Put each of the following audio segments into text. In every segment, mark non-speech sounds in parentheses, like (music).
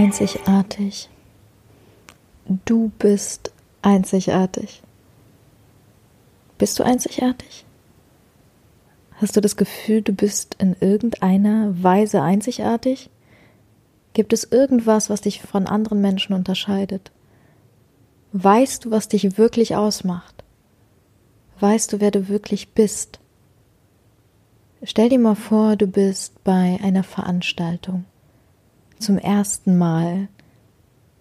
einzigartig. Du bist einzigartig. Bist du einzigartig? Hast du das Gefühl, du bist in irgendeiner Weise einzigartig? Gibt es irgendwas, was dich von anderen Menschen unterscheidet? Weißt du, was dich wirklich ausmacht? Weißt du, wer du wirklich bist? Stell dir mal vor, du bist bei einer Veranstaltung zum ersten Mal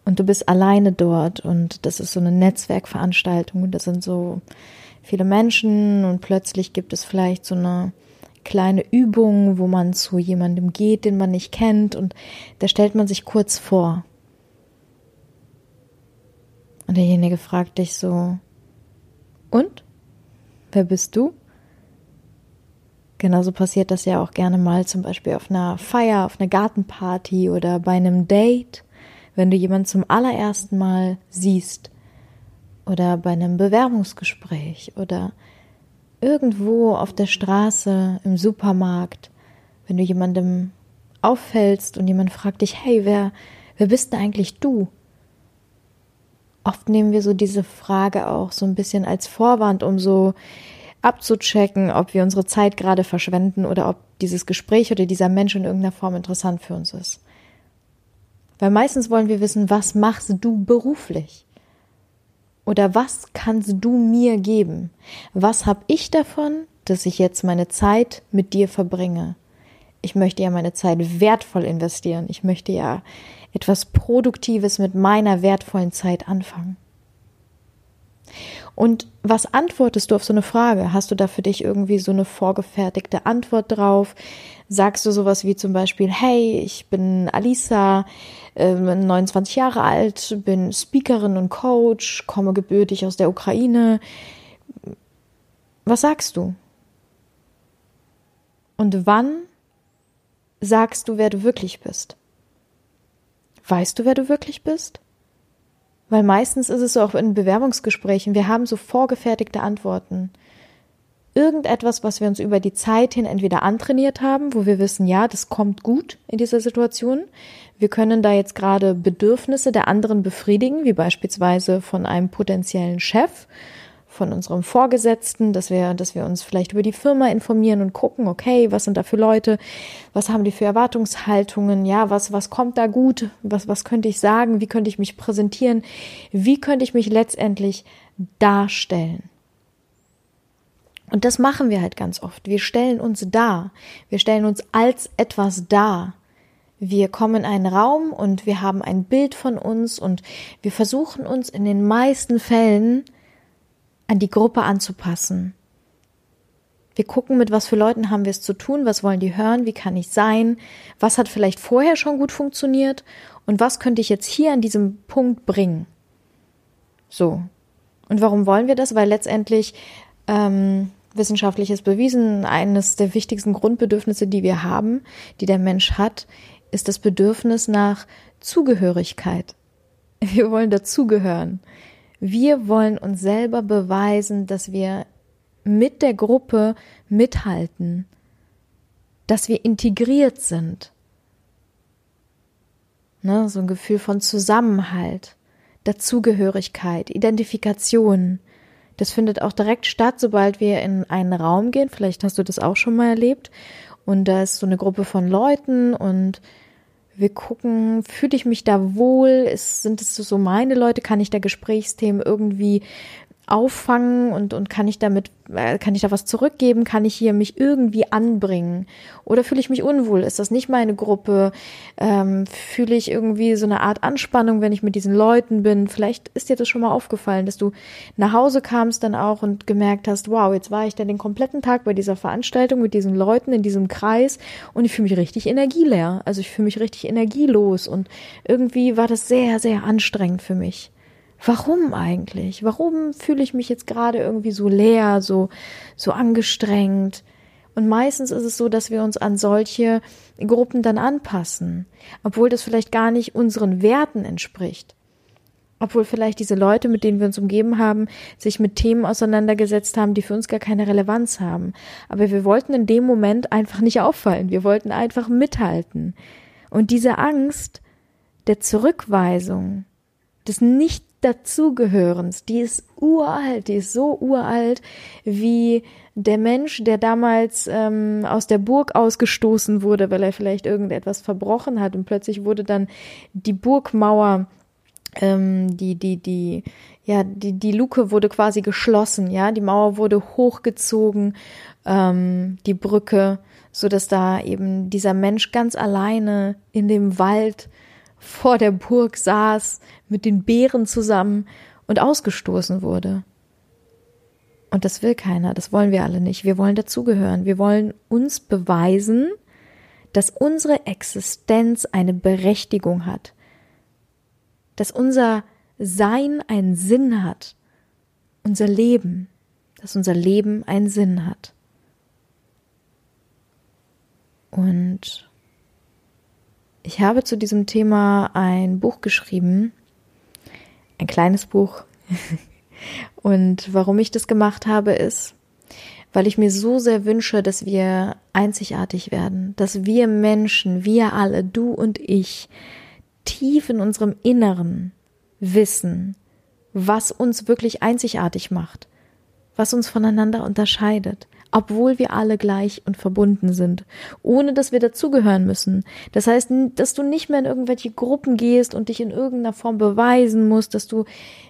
und du bist alleine dort und das ist so eine Netzwerkveranstaltung und das sind so viele Menschen und plötzlich gibt es vielleicht so eine kleine Übung, wo man zu jemandem geht, den man nicht kennt und da stellt man sich kurz vor. Und derjenige fragt dich so, und? Wer bist du? Genauso passiert das ja auch gerne mal zum Beispiel auf einer Feier, auf einer Gartenparty oder bei einem Date, wenn du jemanden zum allerersten Mal siehst oder bei einem Bewerbungsgespräch oder irgendwo auf der Straße, im Supermarkt, wenn du jemandem auffällst und jemand fragt dich, hey, wer, wer bist denn eigentlich du? Oft nehmen wir so diese Frage auch so ein bisschen als Vorwand, um so abzuchecken, ob wir unsere Zeit gerade verschwenden oder ob dieses Gespräch oder dieser Mensch in irgendeiner Form interessant für uns ist. Weil meistens wollen wir wissen, was machst du beruflich? Oder was kannst du mir geben? Was habe ich davon, dass ich jetzt meine Zeit mit dir verbringe? Ich möchte ja meine Zeit wertvoll investieren. Ich möchte ja etwas Produktives mit meiner wertvollen Zeit anfangen. Und was antwortest du auf so eine Frage? Hast du da für dich irgendwie so eine vorgefertigte Antwort drauf? Sagst du sowas wie zum Beispiel, hey, ich bin Alisa, äh, 29 Jahre alt, bin Speakerin und Coach, komme gebürtig aus der Ukraine. Was sagst du? Und wann sagst du, wer du wirklich bist? Weißt du, wer du wirklich bist? Weil meistens ist es so auch in Bewerbungsgesprächen, wir haben so vorgefertigte Antworten. Irgendetwas, was wir uns über die Zeit hin entweder antrainiert haben, wo wir wissen, ja, das kommt gut in dieser Situation. Wir können da jetzt gerade Bedürfnisse der anderen befriedigen, wie beispielsweise von einem potenziellen Chef von unserem Vorgesetzten, dass wir, dass wir uns vielleicht über die Firma informieren und gucken, okay, was sind da für Leute, was haben die für Erwartungshaltungen, ja, was, was kommt da gut, was, was könnte ich sagen, wie könnte ich mich präsentieren, wie könnte ich mich letztendlich darstellen. Und das machen wir halt ganz oft. Wir stellen uns dar. Wir stellen uns als etwas dar. Wir kommen in einen Raum und wir haben ein Bild von uns und wir versuchen uns in den meisten Fällen an die Gruppe anzupassen. Wir gucken, mit was für Leuten haben wir es zu tun, was wollen die hören, wie kann ich sein, was hat vielleicht vorher schon gut funktioniert und was könnte ich jetzt hier an diesem Punkt bringen. So. Und warum wollen wir das? Weil letztendlich ähm, wissenschaftlich ist bewiesen, eines der wichtigsten Grundbedürfnisse, die wir haben, die der Mensch hat, ist das Bedürfnis nach Zugehörigkeit. (laughs) Wir wollen dazugehören. Wir wollen uns selber beweisen, dass wir mit der Gruppe mithalten, dass wir integriert sind. Ne, so ein Gefühl von Zusammenhalt, Dazugehörigkeit, Identifikation. Das findet auch direkt statt, sobald wir in einen Raum gehen. Vielleicht hast du das auch schon mal erlebt. Und da ist so eine Gruppe von Leuten und wir gucken, fühle ich mich da wohl? Ist, sind es so meine Leute? Kann ich da Gesprächsthemen irgendwie auffangen und, und kann ich damit, äh, kann ich da was zurückgeben? Kann ich hier mich irgendwie anbringen? Oder fühle ich mich unwohl? Ist das nicht meine Gruppe? Ähm, fühle ich irgendwie so eine Art Anspannung, wenn ich mit diesen Leuten bin? Vielleicht ist dir das schon mal aufgefallen, dass du nach Hause kamst dann auch und gemerkt hast, wow, jetzt war ich dann den kompletten Tag bei dieser Veranstaltung mit diesen Leuten in diesem Kreis und ich fühle mich richtig energieleer. Also ich fühle mich richtig energielos und irgendwie war das sehr, sehr anstrengend für mich warum eigentlich? Warum fühle ich mich jetzt gerade irgendwie so leer, so, so angestrengt? Und meistens ist es so, dass wir uns an solche Gruppen dann anpassen, obwohl das vielleicht gar nicht unseren Werten entspricht. Obwohl vielleicht diese Leute, mit denen wir uns umgeben haben, sich mit Themen auseinandergesetzt haben, die für uns gar keine Relevanz haben. Aber wir wollten in dem Moment einfach nicht auffallen. Wir wollten einfach mithalten. Und diese Angst, der Zurückweisung, des nicht dazugehörens, die ist uralt, die ist so uralt wie der Mensch, der damals ähm, aus der Burg ausgestoßen wurde, weil er vielleicht irgendetwas verbrochen hat und plötzlich wurde dann die Burgmauer ähm, die, die, die, ja, die, die Luke wurde quasi geschlossen, ja, die Mauer wurde hochgezogen, ähm, die Brücke, so dass da eben dieser Mensch ganz alleine in dem Wald vor der Burg saß, mit den Bären zusammen und ausgestoßen wurde. Und das will keiner, das wollen wir alle nicht. Wir wollen dazugehören. Wir wollen uns beweisen, dass unsere Existenz eine Berechtigung hat. Dass unser Sein einen Sinn hat. Unser Leben. Dass unser Leben einen Sinn hat. Und ich habe zu diesem Thema ein Buch geschrieben, ein kleines Buch. (laughs) Und warum ich das gemacht habe, ist, weil ich mir so sehr wünsche, dass wir einzigartig werden, dass wir Menschen, wir alle, du und ich, tief in unserem Inneren wissen, was uns wirklich einzigartig macht, was uns voneinander unterscheidet, obwohl wir alle gleich und verbunden sind, ohne dass wir dazugehören müssen. Das heißt, dass du nicht mehr in irgendwelche Gruppen gehst und dich in irgendeiner Form beweisen musst, dass du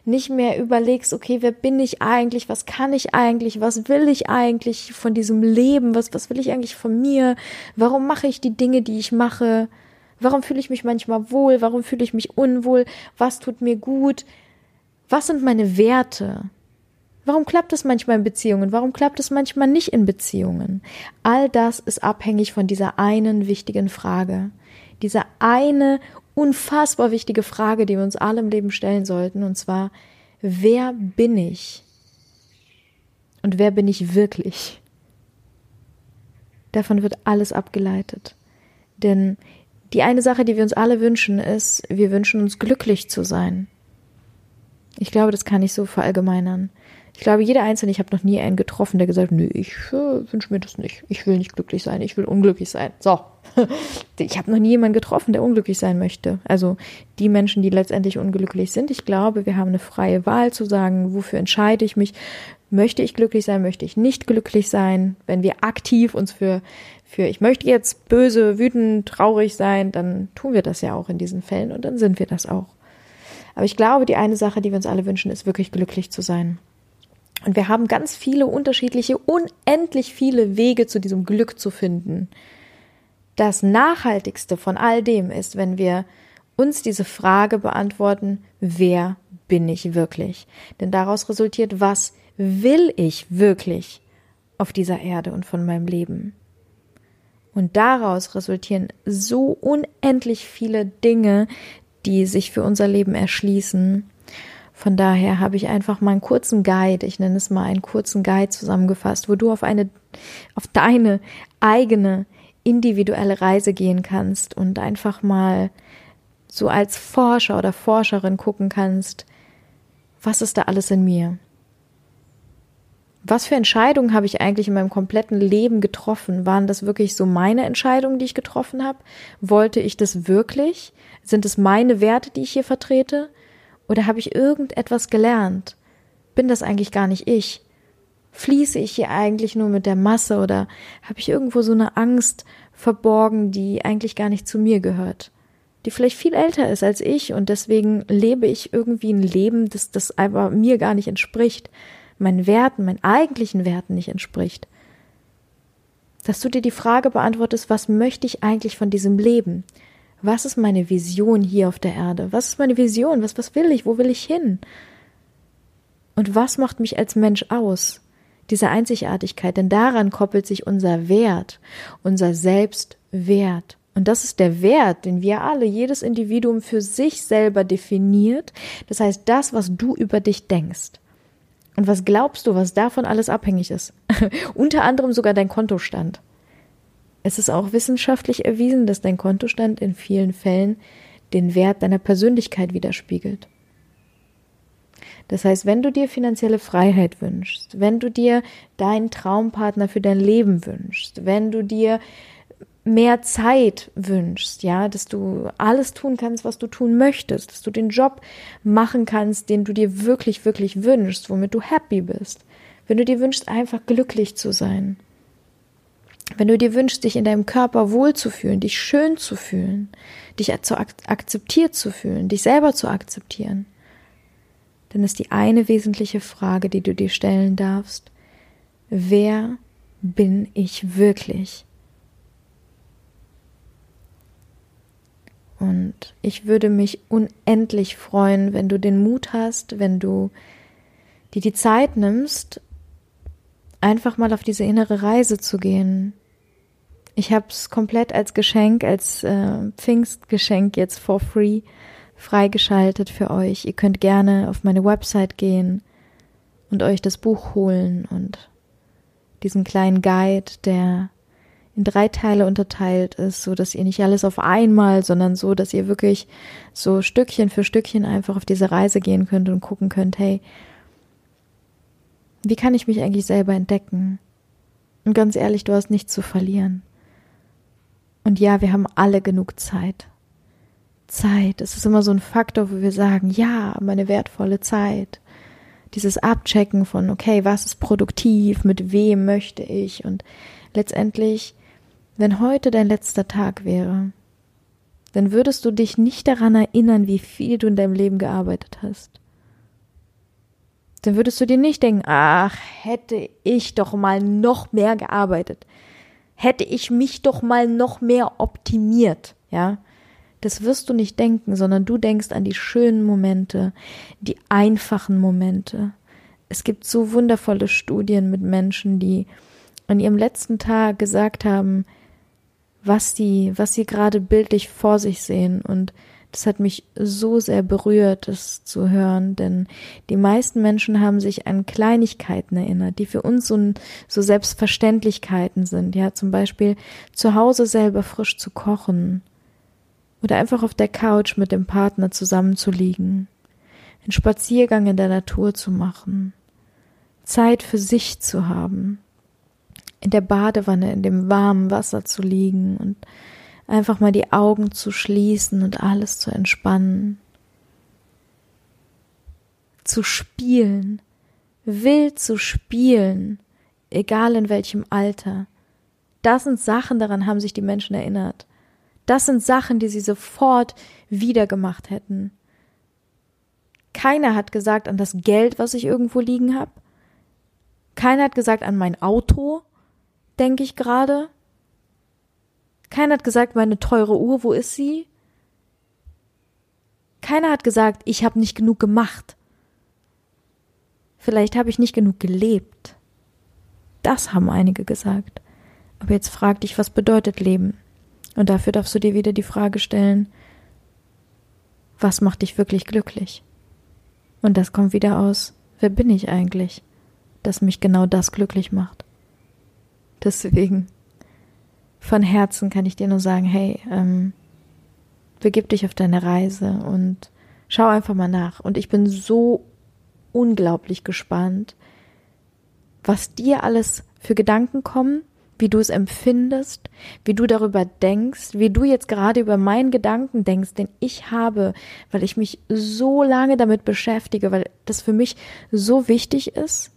nicht mehr überlegst, okay, wer bin ich eigentlich, was kann ich eigentlich, was will ich eigentlich von diesem Leben, was, was will ich eigentlich von mir, warum mache ich die Dinge, die ich mache, warum fühle ich mich manchmal wohl, warum fühle ich mich unwohl, was tut mir gut, was sind meine Werte, Warum klappt es manchmal in Beziehungen? Warum klappt es manchmal nicht in Beziehungen? All das ist abhängig von dieser einen wichtigen Frage. Dieser eine unfassbar wichtige Frage, die wir uns alle im Leben stellen sollten, und zwar, wer bin ich? Und wer bin ich wirklich? Davon wird alles abgeleitet. Denn die eine Sache, die wir uns alle wünschen, ist, wir wünschen uns glücklich zu sein. Ich glaube, das kann ich so verallgemeinern. Ich glaube, jeder Einzelne, ich habe noch nie einen getroffen, der gesagt hat, nö, ich äh, wünsche mir das nicht. Ich will nicht glücklich sein, ich will unglücklich sein. So. (laughs) ich habe noch nie jemanden getroffen, der unglücklich sein möchte. Also die Menschen, die letztendlich unglücklich sind. Ich glaube, wir haben eine freie Wahl zu sagen, wofür entscheide ich mich? Möchte ich glücklich sein, möchte ich nicht glücklich sein? Wenn wir aktiv uns für, für ich möchte jetzt böse, wütend, traurig sein, dann tun wir das ja auch in diesen Fällen und dann sind wir das auch. Aber ich glaube, die eine Sache, die wir uns alle wünschen, ist wirklich glücklich zu sein. Und wir haben ganz viele unterschiedliche, unendlich viele Wege zu diesem Glück zu finden. Das Nachhaltigste von all dem ist, wenn wir uns diese Frage beantworten, wer bin ich wirklich? Denn daraus resultiert, was will ich wirklich auf dieser Erde und von meinem Leben? Und daraus resultieren so unendlich viele Dinge, die sich für unser Leben erschließen, von daher habe ich einfach mal einen kurzen Guide, ich nenne es mal einen kurzen Guide zusammengefasst, wo du auf eine, auf deine eigene individuelle Reise gehen kannst und einfach mal so als Forscher oder Forscherin gucken kannst, was ist da alles in mir? Was für Entscheidungen habe ich eigentlich in meinem kompletten Leben getroffen? Waren das wirklich so meine Entscheidungen, die ich getroffen habe? Wollte ich das wirklich? Sind es meine Werte, die ich hier vertrete? Oder habe ich irgendetwas gelernt? Bin das eigentlich gar nicht ich? Fließe ich hier eigentlich nur mit der Masse oder habe ich irgendwo so eine Angst verborgen, die eigentlich gar nicht zu mir gehört? Die vielleicht viel älter ist als ich und deswegen lebe ich irgendwie ein Leben, das, das aber mir gar nicht entspricht, meinen Werten, meinen eigentlichen Werten nicht entspricht. Dass du dir die Frage beantwortest, was möchte ich eigentlich von diesem Leben? Was ist meine Vision hier auf der Erde? Was ist meine Vision? Was, was will ich? Wo will ich hin? Und was macht mich als Mensch aus? Diese Einzigartigkeit, denn daran koppelt sich unser Wert, unser Selbstwert. Und das ist der Wert, den wir alle, jedes Individuum für sich selber definiert. Das heißt, das, was du über dich denkst. Und was glaubst du, was davon alles abhängig ist? (laughs) Unter anderem sogar dein Kontostand. Es ist auch wissenschaftlich erwiesen, dass dein Kontostand in vielen Fällen den Wert deiner Persönlichkeit widerspiegelt. Das heißt, wenn du dir finanzielle Freiheit wünschst, wenn du dir deinen Traumpartner für dein Leben wünschst, wenn du dir mehr Zeit wünschst, ja, dass du alles tun kannst, was du tun möchtest, dass du den Job machen kannst, den du dir wirklich, wirklich wünschst, womit du happy bist. Wenn du dir wünschst, einfach glücklich zu sein. Wenn du dir wünschst, dich in deinem Körper wohlzufühlen, dich schön zu fühlen, dich akzeptiert zu fühlen, dich selber zu akzeptieren, dann ist die eine wesentliche Frage, die du dir stellen darfst, wer bin ich wirklich? Und ich würde mich unendlich freuen, wenn du den Mut hast, wenn du dir die Zeit nimmst, einfach mal auf diese innere Reise zu gehen. Ich habe es komplett als Geschenk, als äh, Pfingstgeschenk jetzt for free freigeschaltet für euch. Ihr könnt gerne auf meine Website gehen und euch das Buch holen und diesen kleinen Guide, der in drei Teile unterteilt ist, so dass ihr nicht alles auf einmal, sondern so, dass ihr wirklich so Stückchen für Stückchen einfach auf diese Reise gehen könnt und gucken könnt, hey, wie kann ich mich eigentlich selber entdecken? Und ganz ehrlich, du hast nichts zu verlieren. Und ja, wir haben alle genug Zeit. Zeit, es ist immer so ein Faktor, wo wir sagen, ja, meine wertvolle Zeit. Dieses Abchecken von, okay, was ist produktiv, mit wem möchte ich und letztendlich wenn heute dein letzter Tag wäre, dann würdest du dich nicht daran erinnern, wie viel du in deinem Leben gearbeitet hast. Dann würdest du dir nicht denken, ach, hätte ich doch mal noch mehr gearbeitet. Hätte ich mich doch mal noch mehr optimiert, ja? Das wirst du nicht denken, sondern du denkst an die schönen Momente, die einfachen Momente. Es gibt so wundervolle Studien mit Menschen, die an ihrem letzten Tag gesagt haben, was die, was sie gerade bildlich vor sich sehen. Und das hat mich so sehr berührt, das zu hören, denn die meisten Menschen haben sich an Kleinigkeiten erinnert, die für uns so, so Selbstverständlichkeiten sind. Ja, zum Beispiel zu Hause selber frisch zu kochen oder einfach auf der Couch mit dem Partner zusammenzuliegen, einen Spaziergang in der Natur zu machen, Zeit für sich zu haben in der Badewanne, in dem warmen Wasser zu liegen und einfach mal die Augen zu schließen und alles zu entspannen. Zu spielen, wild zu spielen, egal in welchem Alter. Das sind Sachen, daran haben sich die Menschen erinnert. Das sind Sachen, die sie sofort wieder gemacht hätten. Keiner hat gesagt an das Geld, was ich irgendwo liegen habe. Keiner hat gesagt an mein Auto denke ich gerade. Keiner hat gesagt, meine teure Uhr, wo ist sie? Keiner hat gesagt, ich habe nicht genug gemacht. Vielleicht habe ich nicht genug gelebt. Das haben einige gesagt. Aber jetzt frag dich, was bedeutet Leben? Und dafür darfst du dir wieder die Frage stellen, was macht dich wirklich glücklich? Und das kommt wieder aus, wer bin ich eigentlich, dass mich genau das glücklich macht? Deswegen von Herzen kann ich dir nur sagen, hey, ähm, begib dich auf deine Reise und schau einfach mal nach. Und ich bin so unglaublich gespannt, was dir alles für Gedanken kommen, wie du es empfindest, wie du darüber denkst, wie du jetzt gerade über meinen Gedanken denkst, den ich habe, weil ich mich so lange damit beschäftige, weil das für mich so wichtig ist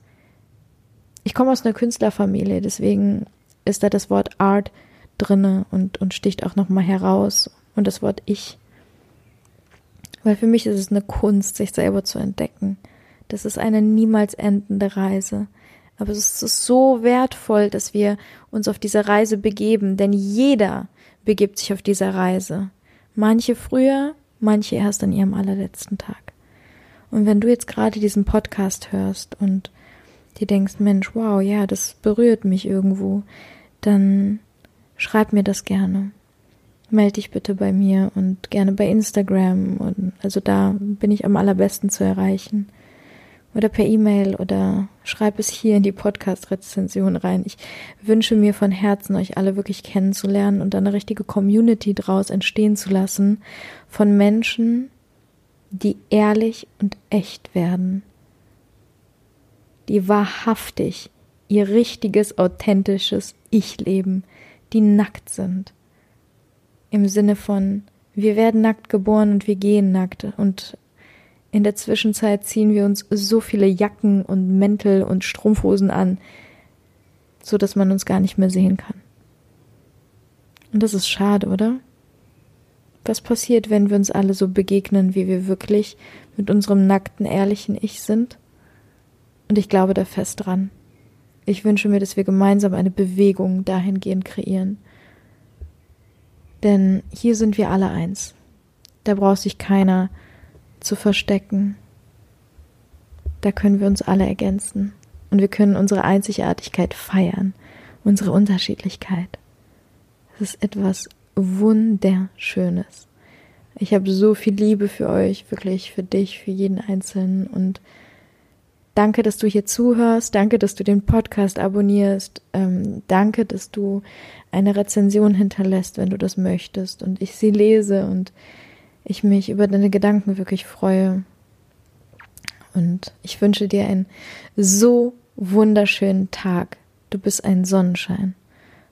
ich komme aus einer Künstlerfamilie, deswegen ist da das Wort Art drinne und, und sticht auch nochmal heraus und das Wort Ich. Weil für mich ist es eine Kunst, sich selber zu entdecken. Das ist eine niemals endende Reise. Aber es ist so wertvoll, dass wir uns auf diese Reise begeben, denn jeder begibt sich auf dieser Reise. Manche früher, manche erst an ihrem allerletzten Tag. Und wenn du jetzt gerade diesen Podcast hörst und dir denkst, Mensch, wow, ja, das berührt mich irgendwo, dann schreib mir das gerne. Meld dich bitte bei mir und gerne bei Instagram und also da bin ich am allerbesten zu erreichen. Oder per E-Mail oder schreib es hier in die Podcast-Rezension rein. Ich wünsche mir von Herzen, euch alle wirklich kennenzulernen und eine richtige Community draus entstehen zu lassen von Menschen, die ehrlich und echt werden die wahrhaftig ihr richtiges, authentisches Ich leben, die nackt sind im Sinne von, wir werden nackt geboren und wir gehen nackt und in der Zwischenzeit ziehen wir uns so viele Jacken und Mäntel und Strumpfhosen an, so dass man uns gar nicht mehr sehen kann. Und das ist schade, oder? Was passiert, wenn wir uns alle so begegnen, wie wir wirklich mit unserem nackten, ehrlichen Ich sind? Und ich glaube da fest dran. Ich wünsche mir, dass wir gemeinsam eine Bewegung dahingehend kreieren. Denn hier sind wir alle eins. Da braucht sich keiner zu verstecken. Da können wir uns alle ergänzen. Und wir können unsere Einzigartigkeit feiern, unsere Unterschiedlichkeit. Es ist etwas Wunderschönes. Ich habe so viel Liebe für euch, wirklich für dich, für jeden Einzelnen und danke, dass du hier zuhörst, danke, dass du den Podcast abonnierst, ähm, danke, dass du eine Rezension hinterlässt, wenn du das möchtest und ich sie lese und ich mich über deine Gedanken wirklich freue. Und ich wünsche dir einen so wunderschönen Tag. Du bist ein Sonnenschein.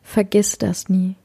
Vergiss das nie.